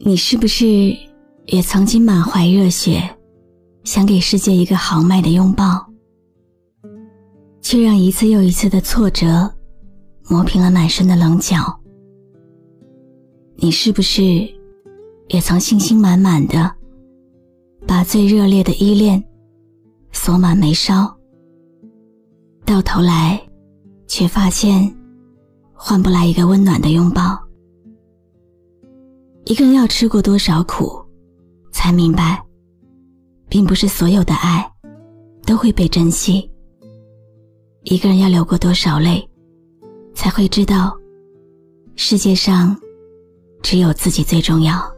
你是不是也曾经满怀热血，想给世界一个豪迈的拥抱，却让一次又一次的挫折磨平了满身的棱角？你是不是也曾信心满满的把最热烈的依恋锁满眉梢，到头来却发现换不来一个温暖的拥抱？一个人要吃过多少苦，才明白，并不是所有的爱都会被珍惜。一个人要流过多少泪，才会知道，世界上只有自己最重要。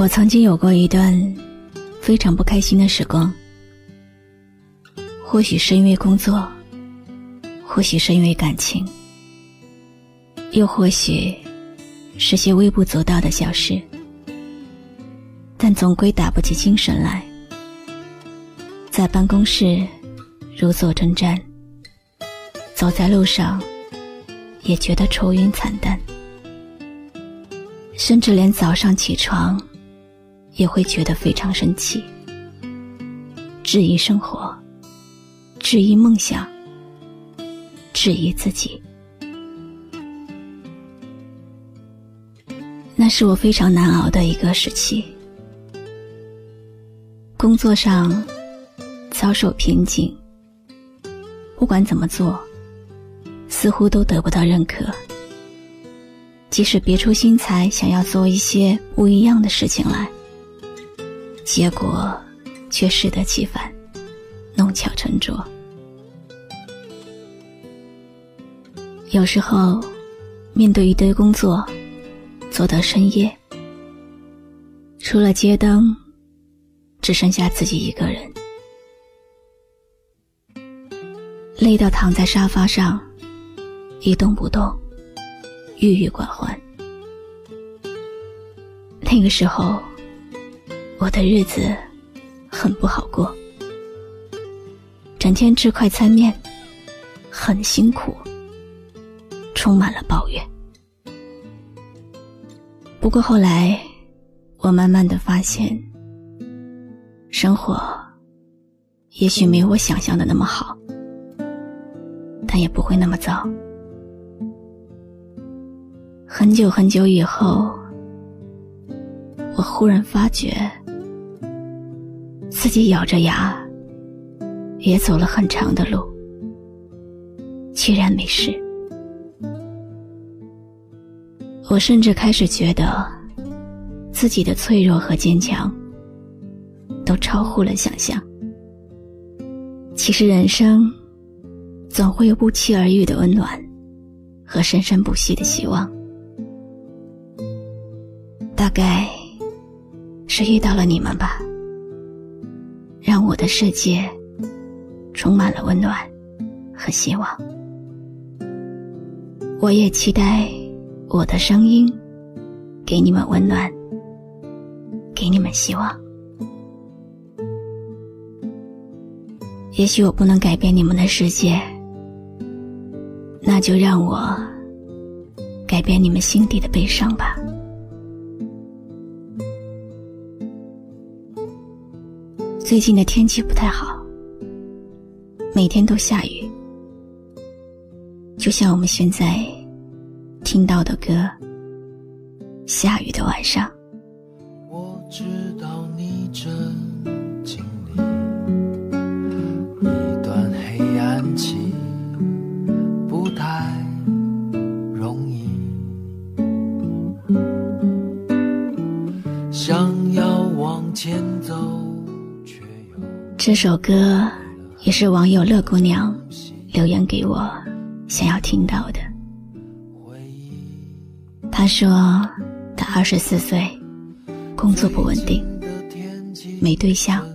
我曾经有过一段非常不开心的时光，或许是因为工作，或许是因为感情，又或许是些微不足道的小事，但总归打不起精神来。在办公室如坐针毡，走在路上也觉得愁云惨淡，甚至连早上起床。也会觉得非常生气，质疑生活，质疑梦想，质疑自己。那是我非常难熬的一个时期，工作上遭受瓶颈，不管怎么做，似乎都得不到认可。即使别出心裁，想要做一些不一样的事情来。结果却适得其反，弄巧成拙。有时候，面对一堆工作，做到深夜，除了街灯，只剩下自己一个人，累到躺在沙发上，一动不动，郁郁寡欢。那个时候。我的日子很不好过，整天吃快餐面，很辛苦，充满了抱怨。不过后来，我慢慢的发现，生活也许没有我想象的那么好，但也不会那么糟。很久很久以后，我忽然发觉。自己咬着牙，也走了很长的路，居然没事。我甚至开始觉得，自己的脆弱和坚强，都超乎了想象。其实人生，总会有不期而遇的温暖，和生生不息的希望。大概是遇到了你们吧。让我的世界充满了温暖和希望。我也期待我的声音给你们温暖，给你们希望。也许我不能改变你们的世界，那就让我改变你们心底的悲伤吧。最近的天气不太好，每天都下雨，就像我们现在听到的歌《下雨的晚上》。我知道这首歌也是网友乐姑娘留言给我，想要听到的。她说，她二十四岁，工作不稳定，没对象，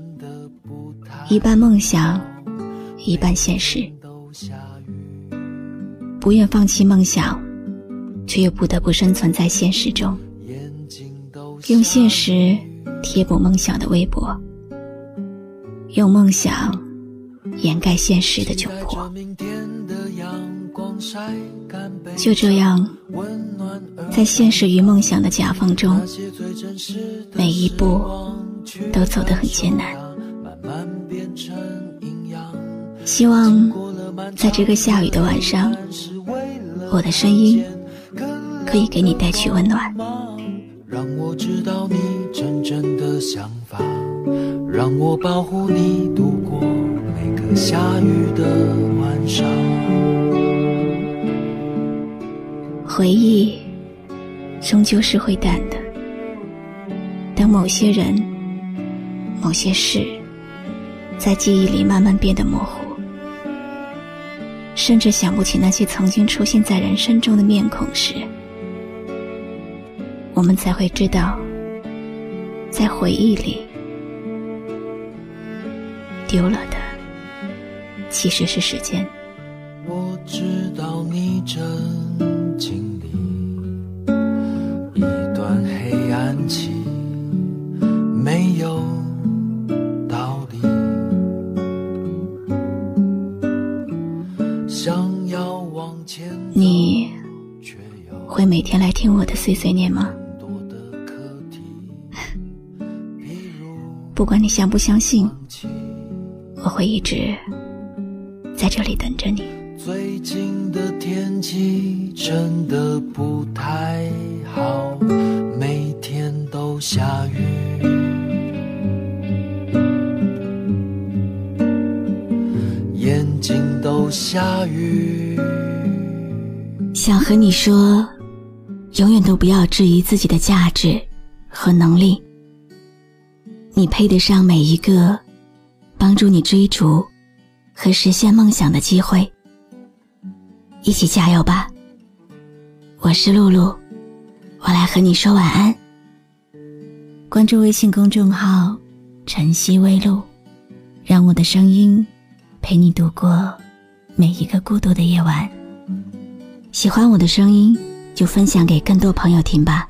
一半梦想，一半现实，不愿放弃梦想，却又不得不生存在现实中，用现实贴补梦想的微博。用梦想掩盖现实的窘迫，就这样，在现实与梦想的夹缝中，每一步都走得很艰难。希望在这个下雨的晚上，我的声音可以给你带去温暖。让我知道你真正的想。让我保护你度过每个下雨的晚上。回忆终究是会淡的，当某些人、某些事在记忆里慢慢变得模糊，甚至想不起那些曾经出现在人生中的面孔时，我们才会知道，在回忆里。丢了的，其实是时间。我知道你正经历一段黑暗期，没有道理。想要往前，你会每天来听我的碎碎念吗？不管你相不相信。我会一直在这里等着你。最近的天气真的不太好，每天都下雨，眼睛都下雨。想和你说，永远都不要质疑自己的价值和能力，你配得上每一个。帮助你追逐和实现梦想的机会，一起加油吧！我是露露，我来和你说晚安。关注微信公众号“晨曦微露”，让我的声音陪你度过每一个孤独的夜晚。喜欢我的声音，就分享给更多朋友听吧。